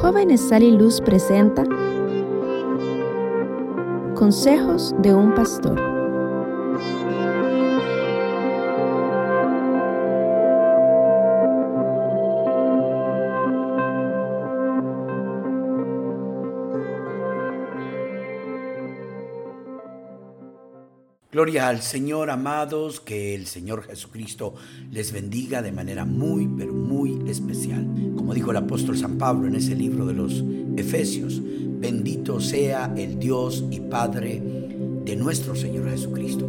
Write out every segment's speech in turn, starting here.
Jóvenes Sal y Luz presenta Consejos de un Pastor. Al Señor, amados, que el Señor Jesucristo les bendiga de manera muy, pero muy especial. Como dijo el apóstol San Pablo en ese libro de los Efesios, bendito sea el Dios y Padre de nuestro Señor Jesucristo,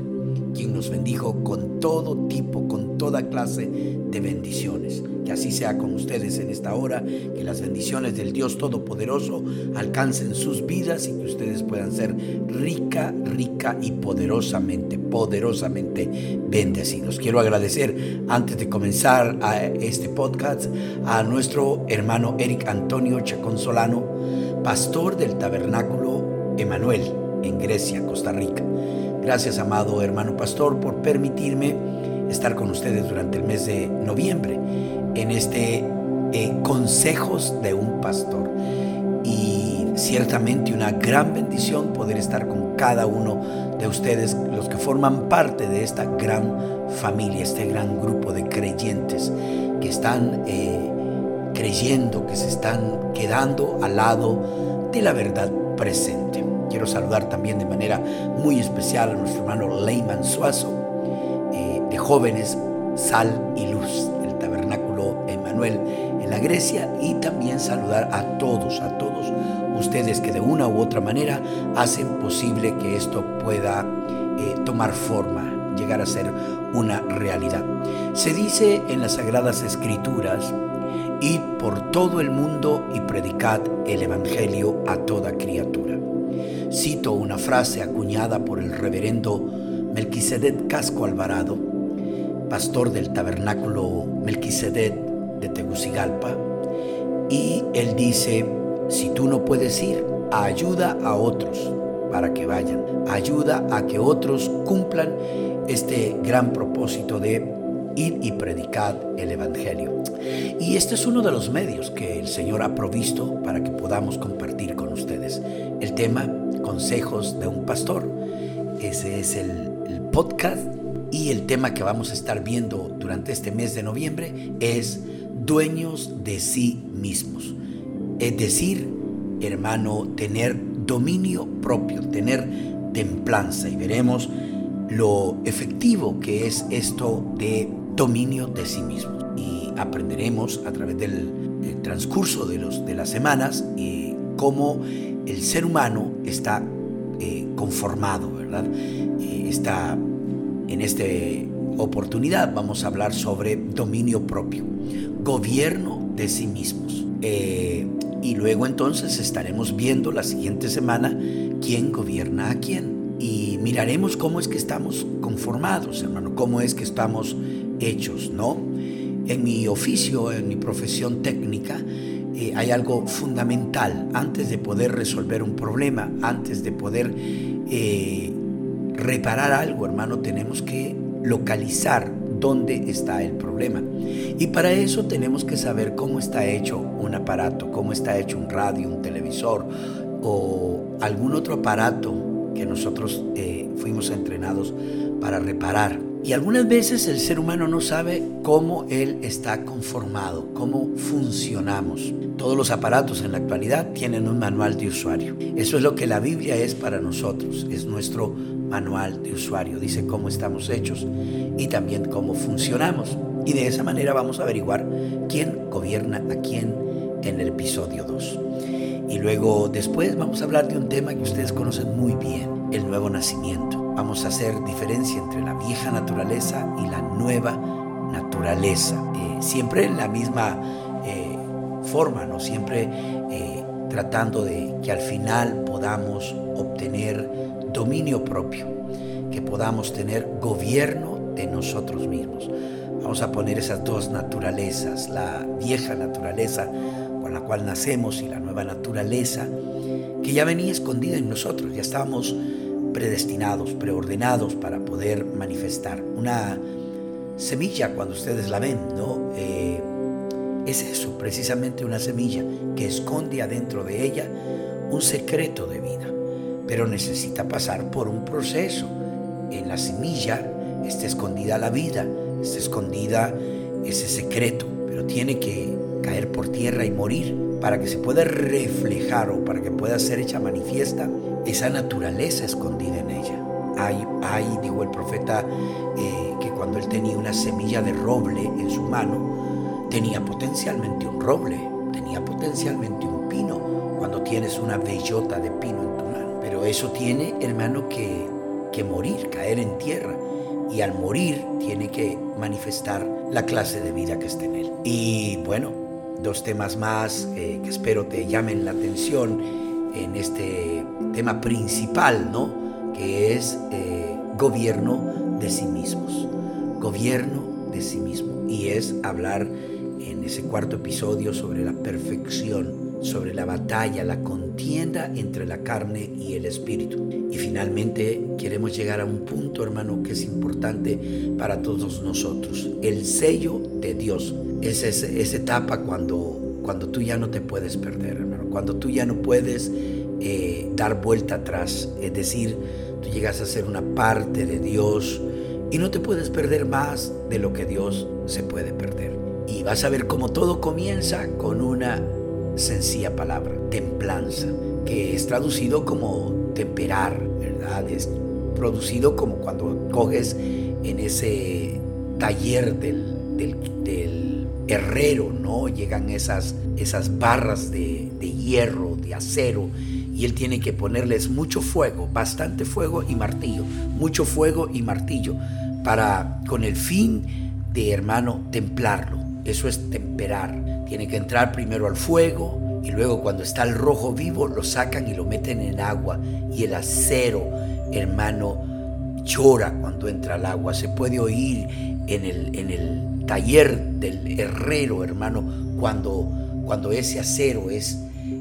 quien nos bendijo con todo tipo, con toda clase de bendiciones que así sea con ustedes en esta hora, que las bendiciones del Dios Todopoderoso alcancen sus vidas y que ustedes puedan ser rica, rica y poderosamente, poderosamente bendecidos. Quiero agradecer antes de comenzar a este podcast a nuestro hermano Eric Antonio Chaconsolano, pastor del tabernáculo Emanuel en Grecia, Costa Rica. Gracias, amado hermano pastor, por permitirme estar con ustedes durante el mes de noviembre en este eh, Consejos de un Pastor. Y ciertamente una gran bendición poder estar con cada uno de ustedes, los que forman parte de esta gran familia, este gran grupo de creyentes que están eh, creyendo, que se están quedando al lado de la verdad presente. Quiero saludar también de manera muy especial a nuestro hermano Leyman Suazo, eh, de jóvenes Sal y Luz en la Grecia y también saludar a todos, a todos ustedes que de una u otra manera hacen posible que esto pueda eh, tomar forma, llegar a ser una realidad. Se dice en las Sagradas Escrituras, id por todo el mundo y predicad el Evangelio a toda criatura. Cito una frase acuñada por el reverendo Melquisedec Casco Alvarado, pastor del tabernáculo Melquisedec de Tegucigalpa, y él dice, si tú no puedes ir, ayuda a otros para que vayan, ayuda a que otros cumplan este gran propósito de ir y predicar el Evangelio. Y este es uno de los medios que el Señor ha provisto para que podamos compartir con ustedes. El tema, consejos de un pastor. Ese es el, el podcast y el tema que vamos a estar viendo durante este mes de noviembre es dueños de sí mismos. Es decir, hermano, tener dominio propio, tener templanza. Y veremos lo efectivo que es esto de dominio de sí mismo. Y aprenderemos a través del, transcurso de, los, de las semanas eh, cómo el ser humano está eh, conformado, ¿verdad? Eh, está en esta oportunidad vamos a hablar sobre dominio propio gobierno de sí mismos. Eh, y luego entonces estaremos viendo la siguiente semana quién gobierna a quién. Y miraremos cómo es que estamos conformados, hermano, cómo es que estamos hechos, ¿no? En mi oficio, en mi profesión técnica, eh, hay algo fundamental. Antes de poder resolver un problema, antes de poder eh, reparar algo, hermano, tenemos que localizar dónde está el problema. Y para eso tenemos que saber cómo está hecho un aparato, cómo está hecho un radio, un televisor o algún otro aparato que nosotros eh, fuimos entrenados para reparar. Y algunas veces el ser humano no sabe cómo él está conformado, cómo funcionamos. Todos los aparatos en la actualidad tienen un manual de usuario. Eso es lo que la Biblia es para nosotros, es nuestro manual de usuario. Dice cómo estamos hechos y también cómo funcionamos. Y de esa manera vamos a averiguar quién gobierna a quién en el episodio 2. Y luego después vamos a hablar de un tema que ustedes conocen muy bien, el nuevo nacimiento. Vamos a hacer diferencia entre la vieja naturaleza y la nueva naturaleza. Eh, siempre en la misma eh, forma, ¿no? Siempre eh, tratando de que al final podamos obtener dominio propio, que podamos tener gobierno de nosotros mismos. Vamos a poner esas dos naturalezas, la vieja naturaleza con la cual nacemos y la nueva naturaleza que ya venía escondida en nosotros, ya estábamos predestinados, preordenados para poder manifestar. Una semilla cuando ustedes la ven, ¿no? Eh, es eso, precisamente una semilla que esconde adentro de ella un secreto de vida, pero necesita pasar por un proceso. En la semilla está escondida la vida, está escondida ese secreto, pero tiene que caer por tierra y morir para que se pueda reflejar o para que pueda ser hecha manifiesta esa naturaleza escondida en ella. Hay, hay dijo el profeta, eh, que cuando él tenía una semilla de roble en su mano, tenía potencialmente un roble, tenía potencialmente un pino, cuando tienes una bellota de pino en tu mano. Pero eso tiene, hermano, que, que morir, caer en tierra. Y al morir tiene que manifestar la clase de vida que está en él. Y bueno, dos temas más eh, que espero te llamen la atención en este tema principal, ¿no? Que es eh, gobierno de sí mismos. Gobierno de sí mismo. Y es hablar en ese cuarto episodio sobre la perfección, sobre la batalla, la contienda entre la carne y el espíritu. Y finalmente queremos llegar a un punto, hermano, que es importante para todos nosotros. El sello de Dios. Es esa etapa cuando, cuando tú ya no te puedes perder. Cuando tú ya no puedes eh, dar vuelta atrás. Es decir, tú llegas a ser una parte de Dios y no te puedes perder más de lo que Dios se puede perder. Y vas a ver cómo todo comienza con una sencilla palabra, templanza, que es traducido como temperar, ¿verdad? Es producido como cuando coges en ese taller del, herrero, ¿no? Llegan esas, esas barras de, de hierro, de acero, y él tiene que ponerles mucho fuego, bastante fuego y martillo, mucho fuego y martillo, para con el fin de, hermano, templarlo. Eso es temperar. Tiene que entrar primero al fuego, y luego cuando está el rojo vivo lo sacan y lo meten en agua y el acero, hermano, llora cuando entra al agua. Se puede oír en el, en el taller del herrero, hermano, cuando, cuando ese acero es,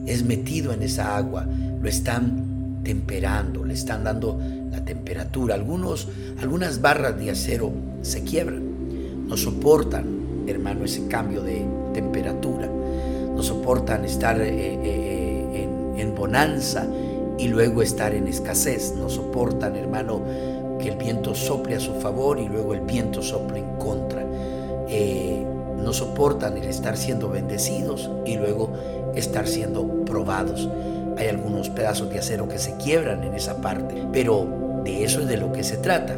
es metido en esa agua, lo están temperando, le están dando la temperatura. Algunos, algunas barras de acero se quiebran, no soportan, hermano, ese cambio de temperatura no soportan estar eh, eh, eh, en, bonanza y luego estar en escasez, no soportan, hermano, que el viento sople a su favor y luego el viento sople en contra. No soportan el estar siendo bendecidos y luego estar siendo probados. Hay algunos pedazos de acero que se quiebran en esa parte, pero de eso es de lo que se trata.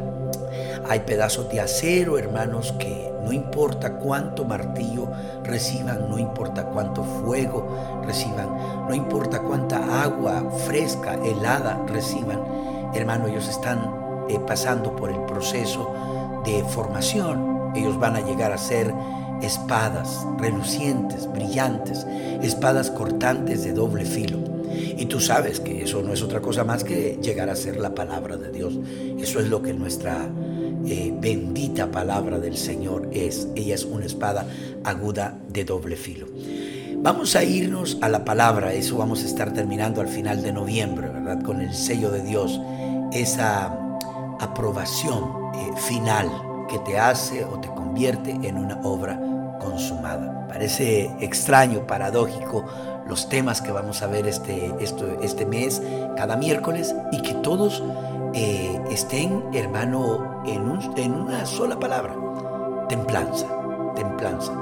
Hay pedazos de acero, hermanos, que no importa cuánto martillo reciban, no importa cuánto fuego reciban, no importa cuánta agua fresca, helada reciban, hermano, ellos están eh, pasando por el proceso de formación. Ellos van a llegar a ser espadas relucientes, brillantes, espadas cortantes de doble filo. Y tú sabes que eso no es otra cosa más que llegar a ser la palabra de Dios. Eso es lo que nuestra eh, bendita palabra del Señor es. Ella es una espada aguda de doble filo. Vamos a irnos a la palabra, eso vamos a estar terminando al final de noviembre, ¿verdad? Con el sello de Dios, esa aprobación eh, final que te hace o te convierte en una obra consumada. Parece extraño, paradójico los temas que vamos a ver este, este mes, cada miércoles, y que todos eh, estén, hermano, en, en una sola palabra, templanza, templanza,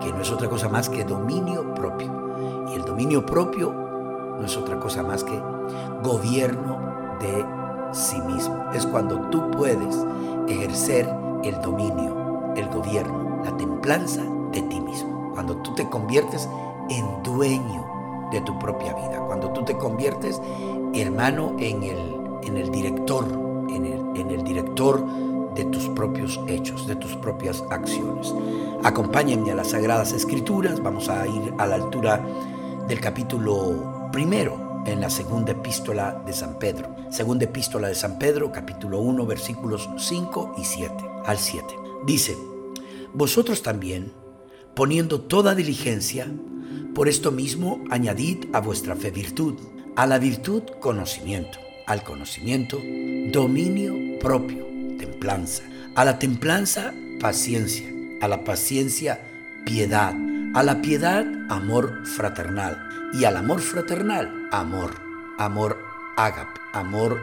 que no es otra cosa más que dominio propio. Y el dominio propio no es otra cosa más que gobierno de sí mismo. Es cuando tú puedes ejercer el dominio, el gobierno, la templanza de ti mismo. Cuando tú te conviertes en dueño de tu propia vida. Cuando tú te conviertes, hermano, en el en el director, en el, en el director de tus propios hechos, de tus propias acciones. Acompáñenme a las Sagradas Escrituras, vamos a ir a la altura del capítulo primero en la segunda epístola de San Pedro. Segunda epístola de San Pedro, capítulo 1, versículos 5 y 7 al 7. Dice, vosotros también, poniendo toda diligencia, por esto mismo añadid a vuestra fe virtud, a la virtud conocimiento al conocimiento, dominio propio, templanza. A la templanza, paciencia. A la paciencia, piedad. A la piedad, amor fraternal. Y al amor fraternal, amor. Amor ágape, amor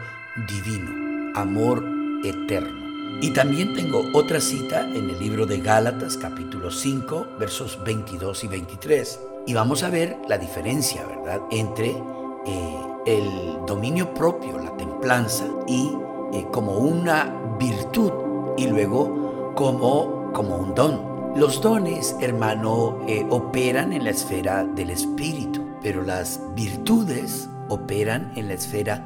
divino, amor eterno. Y también tengo otra cita en el libro de Gálatas capítulo 5 versos 22 y 23. Y vamos a ver la diferencia, ¿verdad?, entre eh, el dominio propio, la templanza, y eh, como una virtud y luego como, como un don. Los dones, hermano, eh, operan en la esfera del espíritu, pero las virtudes operan en la esfera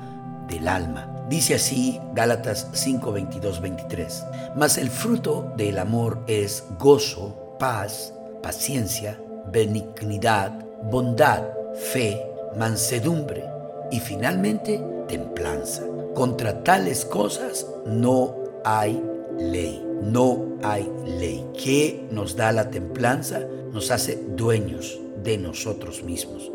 del alma. Dice así Gálatas 5, 22, 23. Mas el fruto del amor es gozo, paz, paciencia, benignidad, bondad, fe, mansedumbre y finalmente templanza. Contra tales cosas no hay ley. No hay ley. ¿Qué nos da la templanza? Nos hace dueños de nosotros mismos.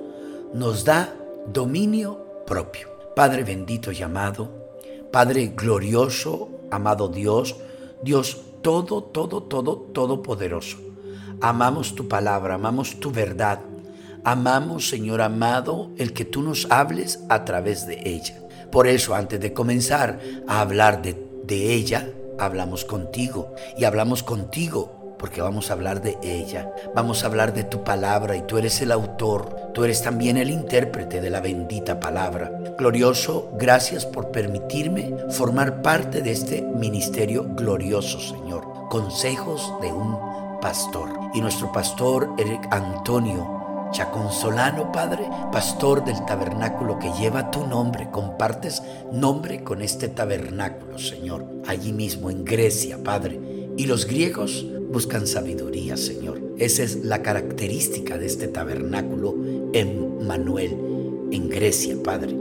Nos da dominio propio. Padre bendito y amado, Padre glorioso, amado Dios, Dios todo, todo, todo, todopoderoso. Amamos tu palabra, amamos tu verdad. Amamos, Señor amado, el que tú nos hables a través de ella. Por eso, antes de comenzar a hablar de, de ella, hablamos contigo y hablamos contigo porque vamos a hablar de ella, vamos a hablar de tu palabra y tú eres el autor, tú eres también el intérprete de la bendita palabra. Glorioso, gracias por permitirme formar parte de este ministerio glorioso, Señor. Consejos de un pastor. Y nuestro pastor Eric Antonio Chaconsolano, Padre, pastor del tabernáculo que lleva tu nombre, compartes nombre con este tabernáculo, Señor, allí mismo en Grecia, Padre. Y los griegos buscan sabiduría, Señor. Esa es la característica de este tabernáculo en Manuel, en Grecia, Padre.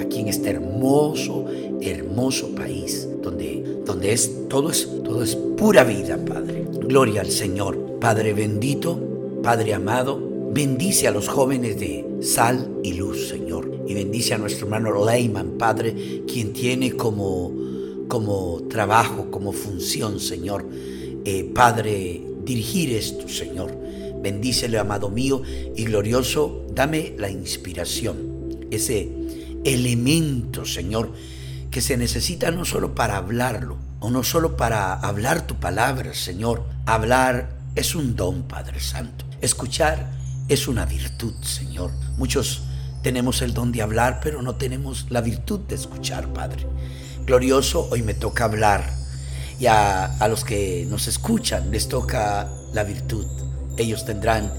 Aquí en este hermoso, hermoso país, donde, donde es, todo, es, todo es pura vida, Padre. Gloria al Señor. Padre bendito, Padre amado, Bendice a los jóvenes de sal y luz, Señor. Y bendice a nuestro hermano Leyman, Padre, quien tiene como, como trabajo, como función, Señor, eh, Padre, dirigir esto, Señor. Bendícele, amado mío y glorioso, dame la inspiración, ese elemento, Señor, que se necesita no solo para hablarlo, o no solo para hablar tu palabra, Señor. Hablar es un don, Padre Santo. Escuchar es una virtud, Señor. Muchos tenemos el don de hablar, pero no tenemos la virtud de escuchar, Padre. Glorioso, hoy me toca hablar. Y a, los que nos escuchan les toca la virtud. Ellos tendrán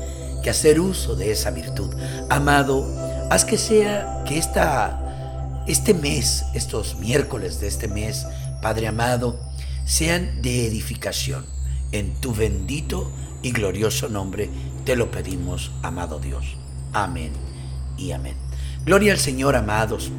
que hacer uso de esa virtud. Amado, haz que sea que esta, este mes, estos miércoles de este mes, Padre amado, sean de edificación en tu bendito y glorioso nombre te lo pedimos, amado Dios. Amén y amén. Gloria al Señor, amados.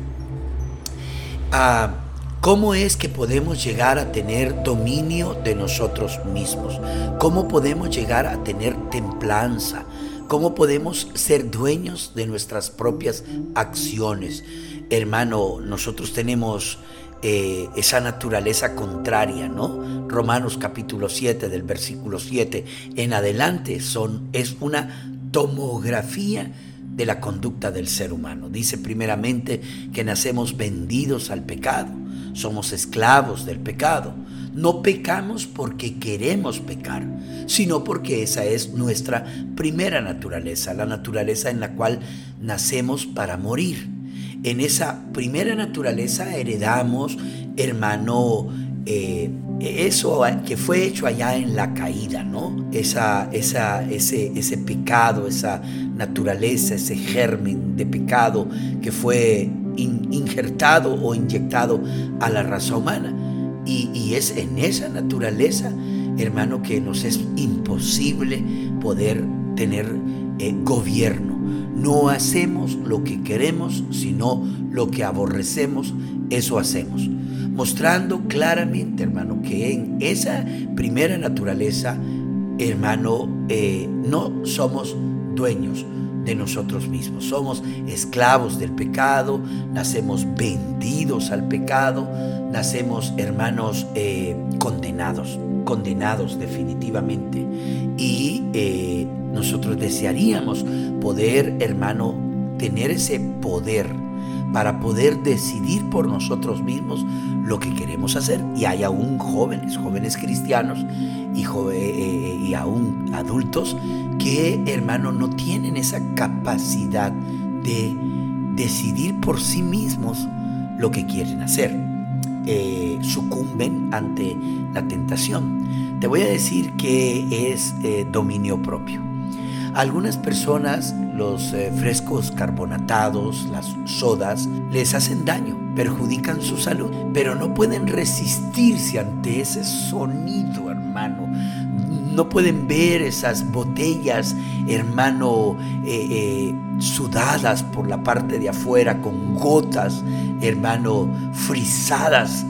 Ah, ¿Cómo es que podemos llegar a tener dominio de nosotros mismos? ¿Cómo podemos llegar a tener templanza? ¿Cómo podemos ser dueños de nuestras propias acciones? Hermano, nosotros tenemos eh, esa naturaleza contraria, ¿no? Romanos capítulo 7 del versículo 7 en adelante son, es una tomografía de la conducta del ser humano. Dice primeramente que nacemos vendidos al pecado, somos esclavos del pecado. No pecamos porque queremos pecar, sino porque esa es nuestra primera naturaleza, la naturaleza en la cual nacemos para morir en esa primera naturaleza heredamos, hermano, eh, eso que fue hecho allá en la caída, ¿no? Esa, esa, ese, ese pecado, esa naturaleza, ese germen de pecado que fue injertado o inyectado a la raza humana. Y, es en esa naturaleza, hermano, que nos es imposible poder tener eh, gobierno no hacemos lo que queremos, sino lo que aborrecemos, eso hacemos. Mostrando claramente, hermano, que en esa primera naturaleza, hermano, eh, no somos dueños de nosotros mismos. Somos esclavos del pecado, nacemos vendidos al pecado, nacemos hermanos eh, condenados, condenados definitivamente. Y eh, nosotros desearíamos poder, hermano, tener ese poder para poder decidir por nosotros mismos lo que queremos hacer. Y hay aún jóvenes, jóvenes cristianos y, eh, y aún adultos que, hermano, no tienen esa capacidad de decidir por sí mismos lo que quieren hacer. Eh, sucumben ante la tentación. Te voy a decir que es eh, dominio propio. algunas personas los eh, frescos carbonatados, las sodas, les hacen daño, perjudican su salud, pero no pueden resistirse ante ese sonido, hermano. No pueden ver esas botellas, hermano, eh, eh, sudadas por la parte de afuera, con gotas, hermano, frisadas,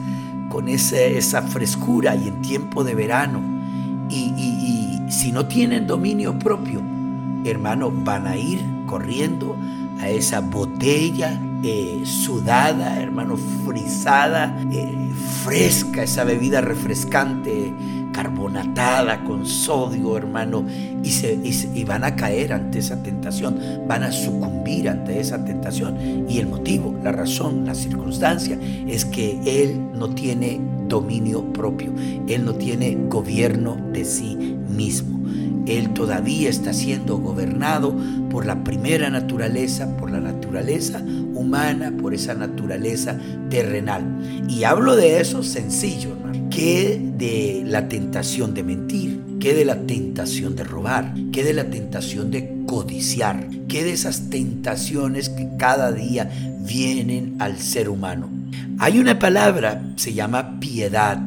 con esa frescura y en tiempo de verano. y si no tienen dominio propio, hermano, van a ir corriendo a esa botella eh, sudada, hermano, frisada, fresca, esa bebida refrescante, carbonatada con sodio, hermano, y, se, y, van a caer ante esa tentación, van a sucumbir ante esa tentación. Y el motivo, la razón, la circunstancia es que Él no tiene dominio propio, Él no tiene gobierno de sí mismo. Él todavía está siendo gobernado por la primera naturaleza, por la naturaleza humana, por esa naturaleza terrenal. Y hablo de eso sencillo, hermano. ¿Qué de la tentación de mentir? ¿Qué de la tentación de robar? ¿Qué de la tentación de codiciar? ¿Qué de esas tentaciones que cada día vienen al ser humano? Hay una palabra, se llama piedad.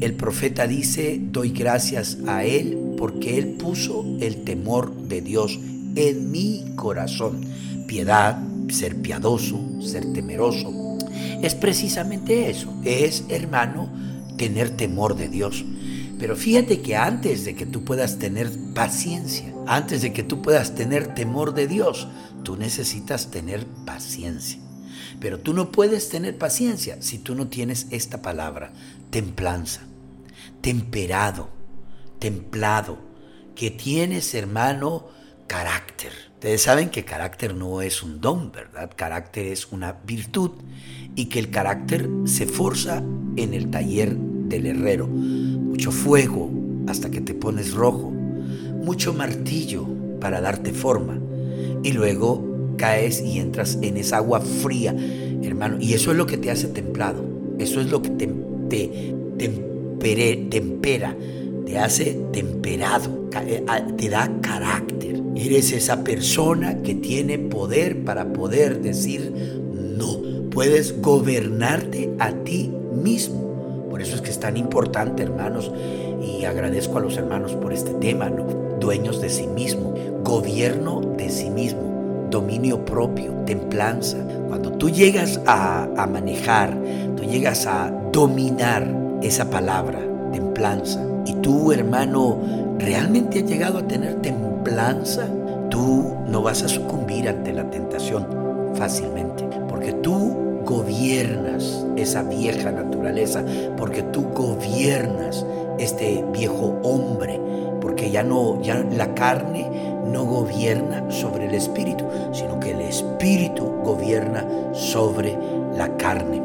El profeta dice, doy gracias a Él porque Él puso el temor de Dios en mi corazón. Piedad, ser piadoso, ser temeroso, es precisamente eso. Es, hermano, tener temor de Dios. Pero fíjate que antes de que tú puedas tener paciencia, antes de que tú puedas tener temor de Dios, tú necesitas tener paciencia. Pero tú no puedes tener paciencia si tú no tienes esta palabra, templanza, temperado, templado, que tienes, hermano, carácter. Ustedes saben que carácter no es un don, ¿verdad? Carácter es una virtud y que el carácter se forza en el taller del herrero. Mucho fuego hasta que te pones rojo, mucho martillo para darte forma y luego caes y entras en esa agua fría, hermano. Y eso es lo que te hace templado, eso es lo que te, te tempera te hace temperado, eh, te da carácter. Eres esa persona que tiene poder para poder decir no. Puedes gobernarte a ti mismo. Por eso es que es tan importante, hermanos, y agradezco a los hermanos por este tema. Dueños de sí mismo, gobierno de sí mismo, dominio propio, templanza. Cuando tú llegas a manejar, tú llegas a dominar esa palabra, templanza, y tú, hermano, realmente has llegado a tener templanza, tú no vas a sucumbir ante la tentación fácilmente, porque tú gobiernas esa vieja naturaleza, porque tú gobiernas este viejo hombre, porque ya no ya la carne no gobierna sobre el espíritu, sino que el espíritu gobierna sobre la carne.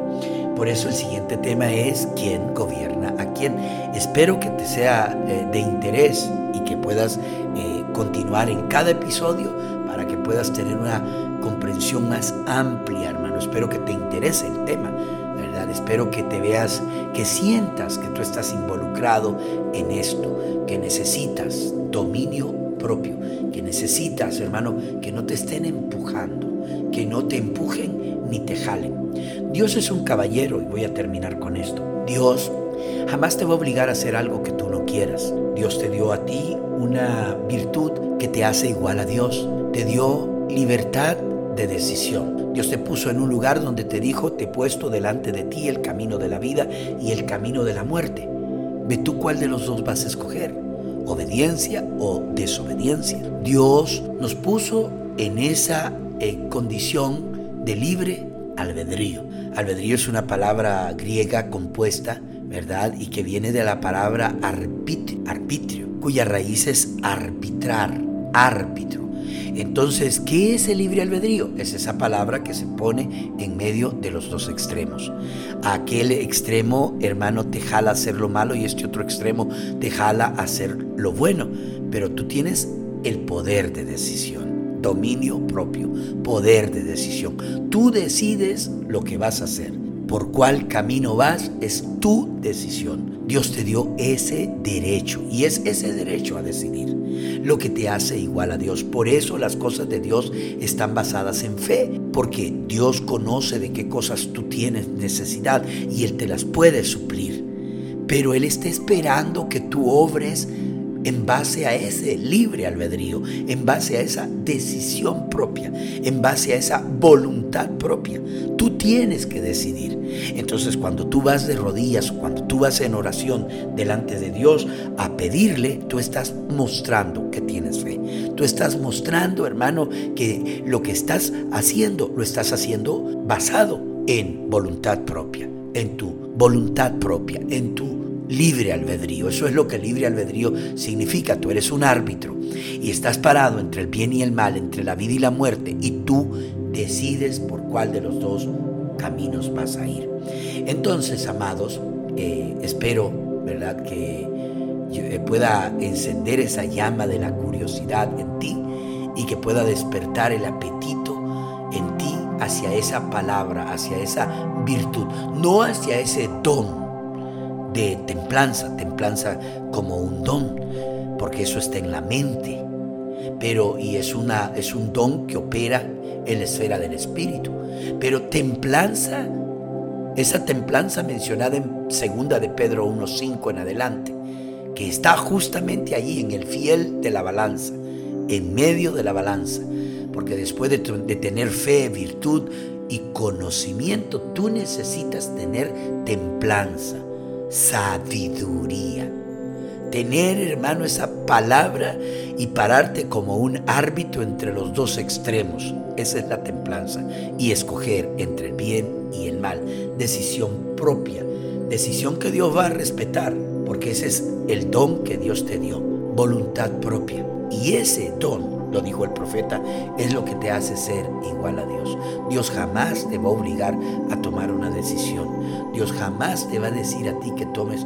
Por eso el siguiente tema es quién gobierna a quién. Espero que te sea eh, de interés y que puedas eh, continuar en cada episodio para que puedas tener una comprensión más amplia, hermano. Espero que te interese el tema, ¿verdad? Espero que te veas, que sientas que tú estás involucrado en esto, que necesitas dominio propio, que necesitas, hermano, que no te estén empujando, que no te empujen ni te jalen. Dios es un caballero y voy a terminar con esto. Dios jamás te va a obligar a hacer algo que tú no quieras. Dios te dio a ti una virtud que te hace igual a Dios. Te dio libertad de decisión. Dios te puso en un lugar donde te dijo, te he puesto delante de ti el camino de la vida y el camino de la muerte. Ve tú cuál de los dos vas a escoger. obediencia o desobediencia. Dios nos puso en esa eh, condición de libre albedrío. Albedrío es una palabra griega compuesta, ¿verdad? Y que viene de la palabra arbitrio, cuya raíz es arbitrar, árbitro. Entonces, ¿qué es el libre albedrío? Es esa palabra que se pone en medio de los dos extremos. Aquel extremo, hermano, te jala hacer lo malo y este otro extremo te jala hacer lo bueno. Pero tú tienes el poder de decisión, dominio propio, poder de decisión. Tú decides lo que vas a hacer. Por cuál camino vas es tu decisión. Dios te dio ese derecho y es ese derecho a decidir lo que te hace igual a Dios. Por eso las cosas de Dios están basadas en fe, porque Dios conoce de qué cosas tú tienes necesidad y Él te las puede suplir. Pero Él está esperando que tú obres en base a ese libre albedrío, en base a esa decisión propia, en base a esa voluntad propia. Tú tienes que decidir. Entonces cuando tú vas de rodillas, cuando tú vas en oración delante de Dios a pedirle, tú estás mostrando que tienes fe. Tú estás mostrando, hermano, que lo que estás haciendo lo estás haciendo basado en voluntad propia, en tu voluntad propia, en tu libre albedrío. Eso es lo que libre albedrío significa. Tú eres un árbitro y estás parado entre el bien y el mal, entre la vida y la muerte, y tú decides por cuál de los dos caminos vas a ir. Entonces, amados, eh, espero, ¿verdad?, que eh, pueda encender esa llama de la curiosidad en ti y que pueda despertar el apetito en ti hacia esa palabra, hacia esa virtud, no hacia ese don de templanza, templanza como un don, porque eso está en la mente, pero y es una es un don que opera en la esfera del espíritu. Pero templanza, esa templanza mencionada en segunda de Pedro 1:5 en adelante, que está justamente allí en el fiel de la balanza, en medio de la balanza, porque después de, de tener fe, virtud y conocimiento, tú necesitas tener templanza sabiduría. Tener, hermano, esa palabra y pararte como un árbitro entre los dos extremos. Esa es la templanza. Y escoger entre el bien y el mal. Decisión propia. Decisión que Dios va a respetar. Porque ese es el don que Dios te dio. Voluntad propia. Y ese don lo dijo el profeta, es lo que te hace ser igual a Dios. Dios jamás te va a obligar a tomar una decisión. Dios jamás te va a decir a ti que tomes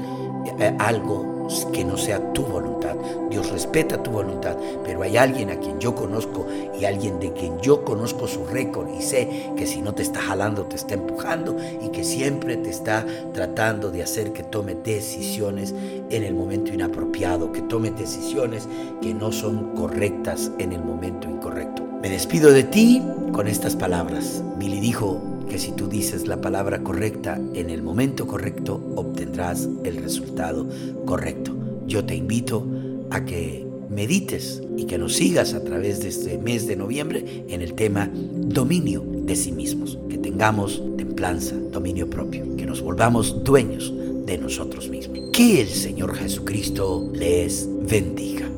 eh, algo que no sea tu voluntad. Dios respeta tu voluntad, pero hay alguien a quien yo conozco y alguien de quien yo conozco su récord y sé que si no te está jalando, te está empujando y que siempre te está tratando de hacer que tome decisiones en el momento inapropiado, que tome decisiones que no son correctas en el momento incorrecto. Me despido de ti con estas palabras. Billy dijo, que si tú dices la palabra correcta en el momento correcto, obtendrás el resultado correcto. Yo te invito a que medites y que nos sigas a través de este mes de noviembre en el tema dominio de sí mismos, que tengamos templanza, dominio propio, que nos volvamos dueños de nosotros mismos. Que el Señor Jesucristo les bendiga.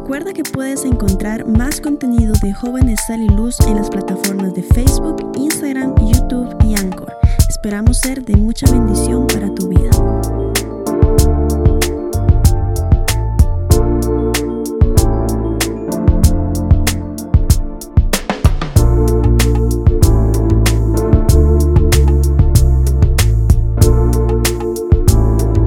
Recuerda que puedes encontrar más contenido de Jóvenes Sal y Luz en las plataformas de Facebook, Instagram, YouTube y Anchor. Esperamos ser de mucha bendición para tu vida.